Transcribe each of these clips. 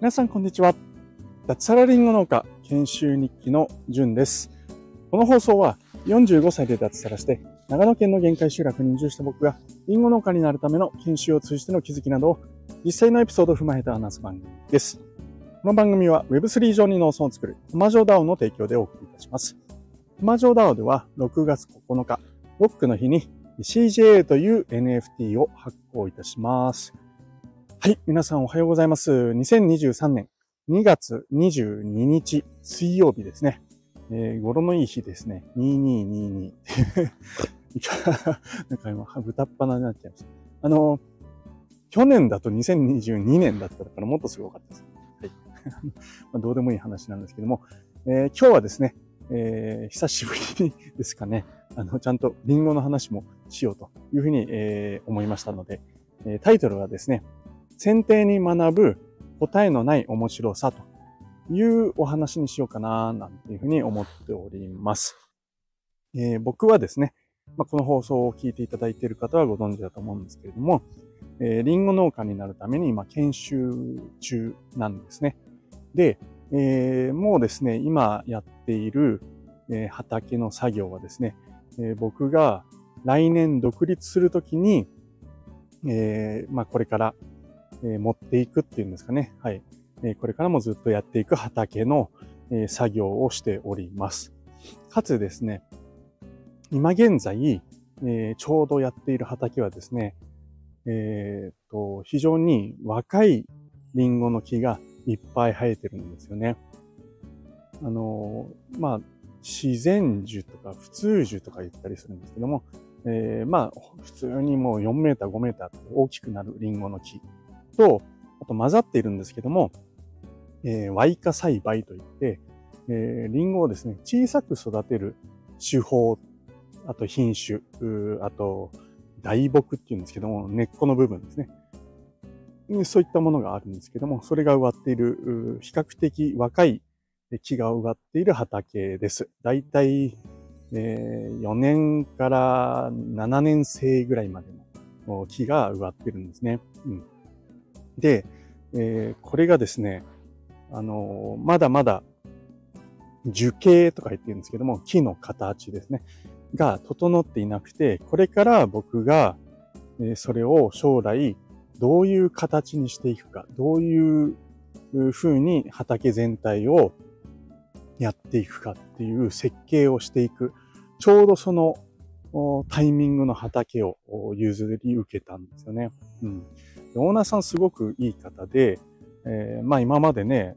皆さんこんにちは。脱サラリンゴ農家研修日記のじゅんです。この放送は45歳で脱サラして長野県の限界集落に移住した僕がリンゴ農家になるための研修を通じての気づきなどを実際のエピソードを踏まえて話す番組です。この番組は Web3 上に農村を作るトマジョ DAO の提供でお送りいたします。トマジョ DAO では6月9日、ロックの日に CJA という NFT を発行いたします。はい、皆さんおはようございます。2023年2月22日水曜日ですね。えー、語呂のいい日ですね。2222。なんか今、豚っ鼻になっちゃいました。あの、去年だと2022年だったからもっとすごかったです。はい。まあ、どうでもいい話なんですけども、えー、今日はですね、えー、久しぶりですかね、あの、ちゃんとリンゴの話もしようというふうに、えー、思いましたので、えタイトルはですね、選定に学ぶ答えのない面白さというお話にしようかな、なんていうふうに思っております。えー、僕はですね、まあ、この放送を聞いていただいている方はご存知だと思うんですけれども、えー、リンゴ農家になるために今研修中なんですね。で、えー、もうですね、今やっている、えー、畑の作業はですね、えー、僕が来年独立するときに、えー、まあ、これからえ持っていくっていうんですかね。はい。えこれからもずっとやっていく畑の、え作業をしております。かつですね、今現在、えちょうどやっている畑はですね、えー、と、非常に若いリンゴの木がいっぱい生えてるんですよね。あの、まあ、自然樹とか普通樹とか言ったりするんですけども、えー、まあ、普通にもう4メーター、5メーターと大きくなるリンゴの木と、あと混ざっているんですけども、えー、ワイカ栽培といって、えー、リンゴをですね、小さく育てる手法、あと品種、あと大木っていうんですけども、根っこの部分ですね。そういったものがあるんですけども、それが植わっている、比較的若い木が植わっている畑です。だいたい、えー、4年から7年生ぐらいまでの木が植わってるんですね。うんで、えー、これがですね、あのー、まだまだ樹形とか言ってるんですけども、木の形ですね、が整っていなくて、これから僕が、えー、それを将来どういう形にしていくか、どういう風に畑全体をやっていくかっていう設計をしていく、ちょうどそのタイミングの畑を譲り受けたんですよね。うん。オーナーさんすごくいい方で、えー、まあ今までね、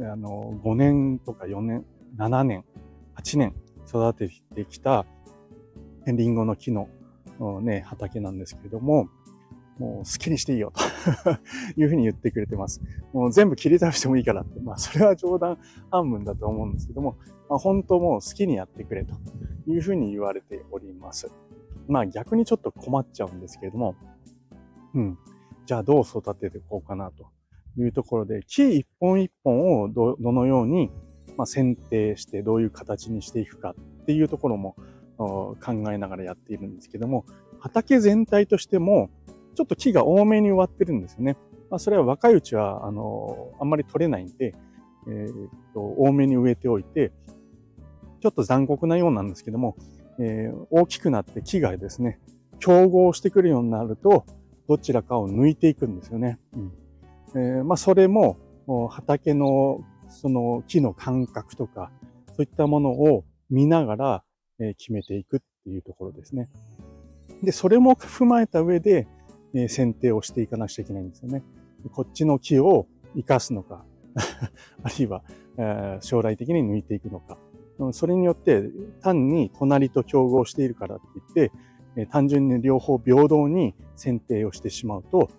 あの、5年とか4年、7年、8年育ててきたリンゴの木のね、畑なんですけれども、もう好きにしていいよと。いうふうに言ってくれてます。もう全部切り倒してもいいからって、まあそれは冗談半分だと思うんですけども、まあ本当もう好きにやってくれと。いうふうに言われております。まあ逆にちょっと困っちゃうんですけれども、うん。じゃあどう育てていこうかなと。いうところで、木一本一本をどのように、ま選定してどういう形にしていくかっていうところも考えながらやっているんですけども、畑全体としても、ちょっと木が多めに植わってるんですよね。まあ、それは若いうちは、あの、あんまり取れないんで、えー、っと、多めに植えておいて、ちょっと残酷なようなんですけども、えー、大きくなって木がですね、競合してくるようになると、どちらかを抜いていくんですよね。うんえー、まあ、それも畑のその木の感覚とか、そういったものを見ながら、え決めていくっていうところですね。で、それも踏まえた上で、え選定をしていかなくちゃいけないんですよね。こっちの木を生かすのか、あるいは、え将来的に抜いていくのか。それによって単に隣と競合しているからって言って、え単純に両方平等に選定をしてしまうと、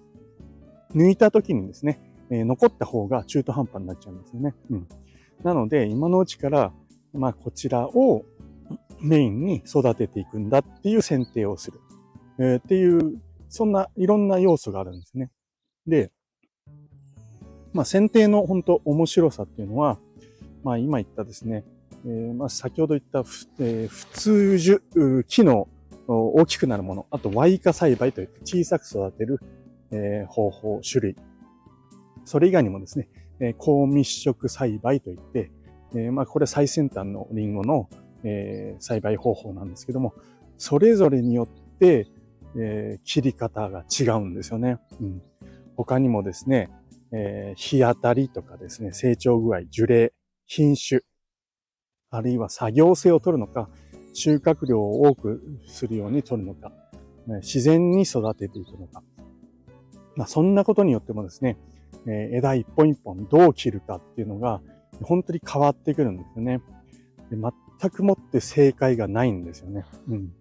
抜いた時にですね、え残った方が中途半端になっちゃうんですよね。うん。なので、今のうちから、まあ、こちらをメインに育てていくんだっていう選定をする。えー、っていう、そんないろんな要素があるんですね。で、まあ、選定の本当面白さっていうのは、まあ、今言ったですね、えー、まあ、先ほど言った、えー、普通樹、木の大きくなるもの、あと、ワイカ栽培といって小さく育てる、えー、方法、種類。それ以外にもですね、えー、高密植栽培といって、えー、まあ、これ最先端のリンゴの、えー、栽培方法なんですけども、それぞれによって、えー、切り方が違うんですよね。うん、他にもですね、えー、日当たりとかですね、成長具合、樹齢、品種、あるいは作業性を取るのか、収穫量を多くするように取るのか、自然に育てていくのか。まあ、そんなことによってもですね、え枝一本一本どう切るかっていうのが、本当に変わってくるんですよね。で全くもって正解がないんですよね。うん。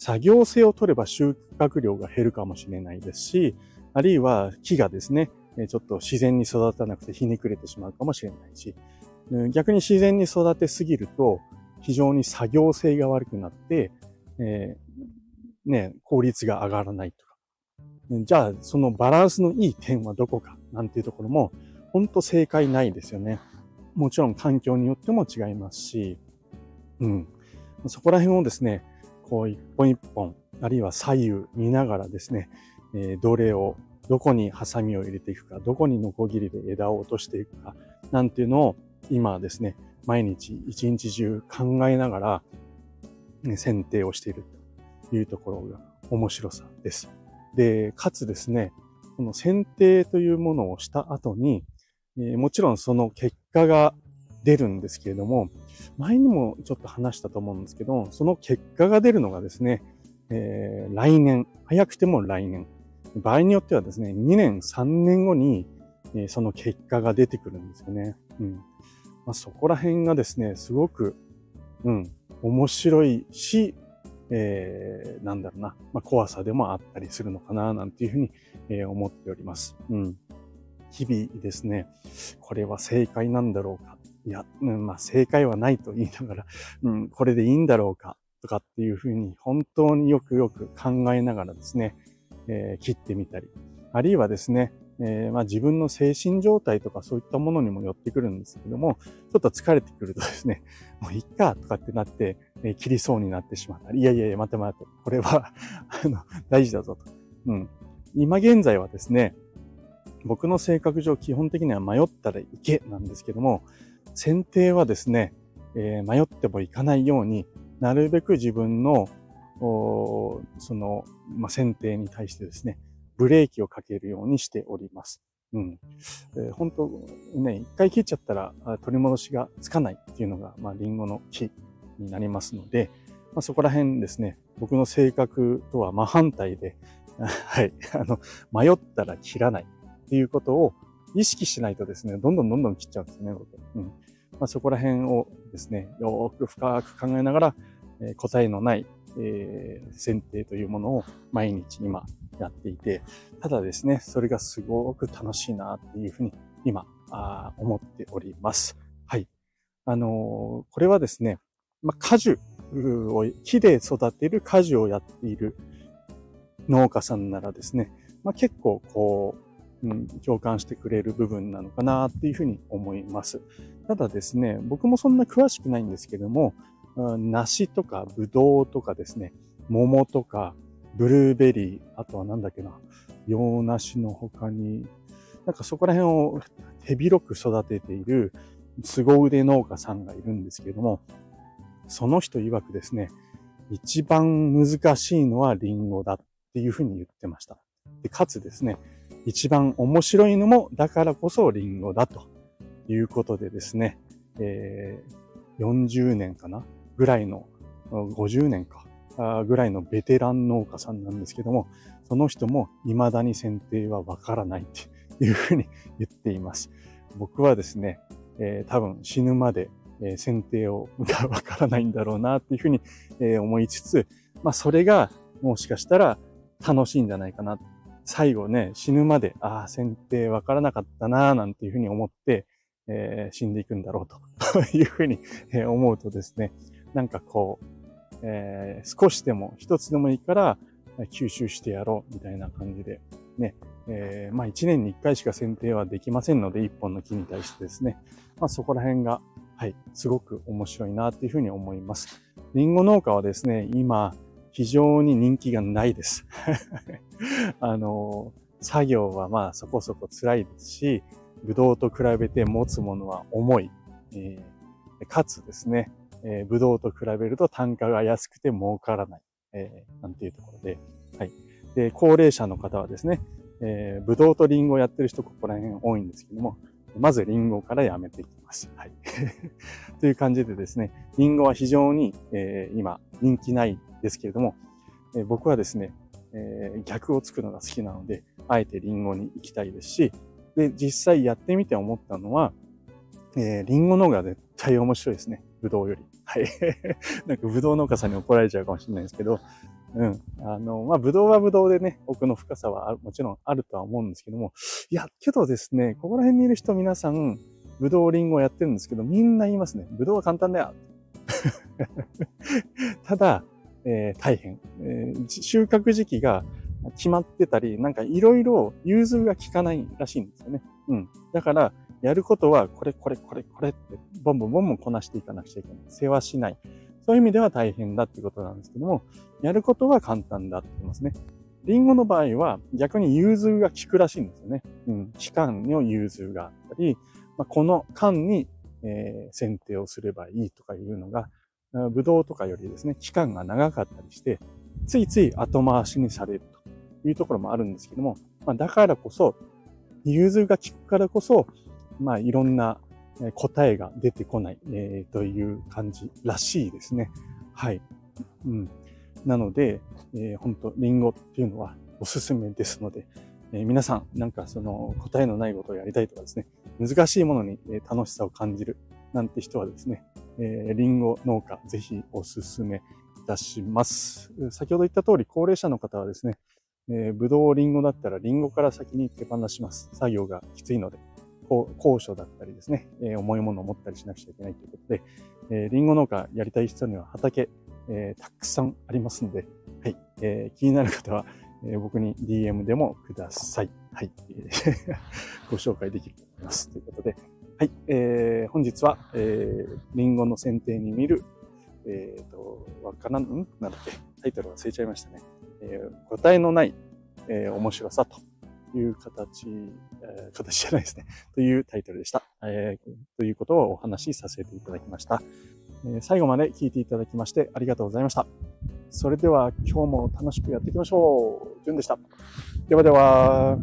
作業性を取れば収穫量が減るかもしれないですし、あるいは木がですね、ちょっと自然に育たなくてひねくれてしまうかもしれないし、逆に自然に育てすぎると、非常に作業性が悪くなって、えー、ね、効率が上がらないとか。じゃあ、そのバランスのいい点はどこかなんていうところも、ほんと正解ないですよね。もちろん環境によっても違いますし、うん。そこら辺をですね、こう一本一本、あるいは左右見ながらですね、えー、どれを、どこにハサミを入れていくか、どこにノコギリで枝を落としていくか、なんていうのを今ですね、毎日一日中考えながら、ね、剪定をしているというところが面白さです。で、かつですね、この剪定というものをした後に、え、もちろんその結果が出るんですけれども、前にもちょっと話したと思うんですけど、その結果が出るのがですね、えー、来年、早くても来年、場合によってはですね、2年、3年後に、えー、その結果が出てくるんですよね。うん。まあ、そこら辺がですね、すごく、うん、面白いし、えー、なんだろうな、まあ、怖さでもあったりするのかな、なんていうふうに、えー、思っております。うん。日々ですね、これは正解なんだろうか。いや、うん、まあ正解はないと言いながら、うん、これでいいんだろうか。とかっていうふうに本当によくよく考えながらですね、えー、切ってみたり、あるいはですね、えー、まあ、自分の精神状態とかそういったものにも寄ってくるんですけども、ちょっと疲れてくるとですね、もういっかとかってなって、えー、切りそうになってしまったり、いやいやいや、待て待て、これは あの、大事だぞと。うん。今現在はですね、僕の性格上基本的には迷ったらいけなんですけども、選定はですね、えー、迷ってもいかないように、なるべく自分の、その、まあ、選定に対してですね、ブレーキをかけるようにしております。うん。えー、本当ね、一回切っちゃったら取り戻しがつかないっていうのが、まあ、リンゴの木になりますので、まあ、そこら辺ですね、僕の性格とは真反対で、はい、あの、迷ったら切らないっていうことを意識しないとですね、どんどんどんどん切っちゃうんですね、僕。うん。まあ、そこら辺をですね、よーく深く考えながら、えー、答えのない、えー、選定というものを毎日今やっていて、ただですね、それがすごく楽しいなっていうふうに今、あ思っております。はい。あのー、これはですね、まあ、果樹を、木で育てる果樹をやっている農家さんならですね、まあ、結構こう、うん、共感してくれる部分なのかなっていうふうに思います。ただですね、僕もそんな詳しくないんですけども、梨とかブドウとかですね、桃とか、ブルーベリー、あとはなんだっけな、洋梨の他に、なんかそこら辺を手広く育てている凄腕農家さんがいるんですけども、その人曰くですね、一番難しいのはリンゴだっていうふうに言ってました。でかつですね、一番面白いのもだからこそリンゴだということでですね、えー、40年かなぐらいの、50年かぐらいのベテラン農家さんなんですけども、その人も未だに剪定はわからないっていうふうに言っています。僕はですね、えー、多分死ぬまで、えー、剪定をがわからないんだろうなっていうふうに、えー、思いつつ、まあそれがもしかしたら楽しいんじゃないかな。最後ね、死ぬまで、ああ、剪定わからなかったななんていうふうに思って、えー、死んでいくんだろうと いうふうに思うとですね、なんかこう、えー、少しでも一つでもいいから吸収してやろうみたいな感じで、ね、えー、まあ一年に一回しか剪定はできませんので、一本の木に対してですね、まあそこら辺が、はい、すごく面白いなっていうふうに思います。リンゴ農家はですね、今、非常に人気がないです。あの、作業はまあそこそこ辛いですし、ブドウと比べて持つものは重い。えー、かつですね、えー、ブドウと比べると単価が安くて儲からない。えー、なんていうところで、はい。で、高齢者の方はですね、えー、ブドウとリンゴをやってる人ここら辺多いんですけども、まずリンゴからやめていきます。はい。という感じでですね、リンゴは非常に、えー、今人気ないですけれども、え、僕はですね、えー、逆をつくのが好きなので、あえてリンゴに行きたいですし、で、実際やってみて思ったのは、えー、リンゴの方が絶対面白いですね。ブドウより。はい。なんかブドウ農家さんに怒られちゃうかもしれないですけど、うん。あの、まあ、ブドウはブドウでね、奥の深さはもちろんあるとは思うんですけども、いや、けどですね、ここら辺にいる人皆さん、ブドウリンゴやってるんですけど、みんな言いますね。ブドウは簡単だよ。ただ、えー、大変、えー、収穫時期が決まってたり、なんかいろいろ融通が効かないらしいんですよね。うん。だから、やることは、これ、これ、これ、これって、ボンボンボンボンこなしていかなくちゃいけない。世話しない。そういう意味では大変だってことなんですけども、やることは簡単だって言いますね。リンゴの場合は逆に融通が効くらしいんですよね。うん。期間の融通があったり、まあ、この間に、えー、剪定をすればいいとかいうのが、ブドウとかよりですね、期間が長かったりして、ついつい後回しにされるというところもあるんですけども、まあ、だからこそ、融通が効くからこそ、まあいろんな答えが出てこない、えー、という感じらしいですね。はい。うん。なので、えー、本当リンゴっていうのはおすすめですので、えー、皆さん、なんかその答えのないことをやりたいとかですね、難しいものに楽しさを感じるなんて人はですね、えー、リンゴ農家ぜひおすすめいたします。先ほど言った通り、高齢者の方はですね、えー、ブドウ、リンゴだったらリンゴから先に手放します。作業がきついので。高所だったりですね、えー、重いものを持ったりしなくちゃいけないということで、えー、リンゴ農家やりたい人には畑、えー、たくさんありますので、はい、えー、気になる方は、えー、僕に DM でもください。はい、ご紹介できると思います。ということで、はい、えー、本日は、えー、リンゴの剪定に見る、えっ、ー、と、わからん、ん？なんだっけ、タイトル忘れちゃいましたね。えー、答えのない、えー、面白さという形、えー、形じゃないですね。というタイトルでした。えー、ということをお話しさせていただきました、えー。最後まで聞いていただきましてありがとうございました。それでは今日も楽しくやっていきましょう。じゅんでした。ではでは。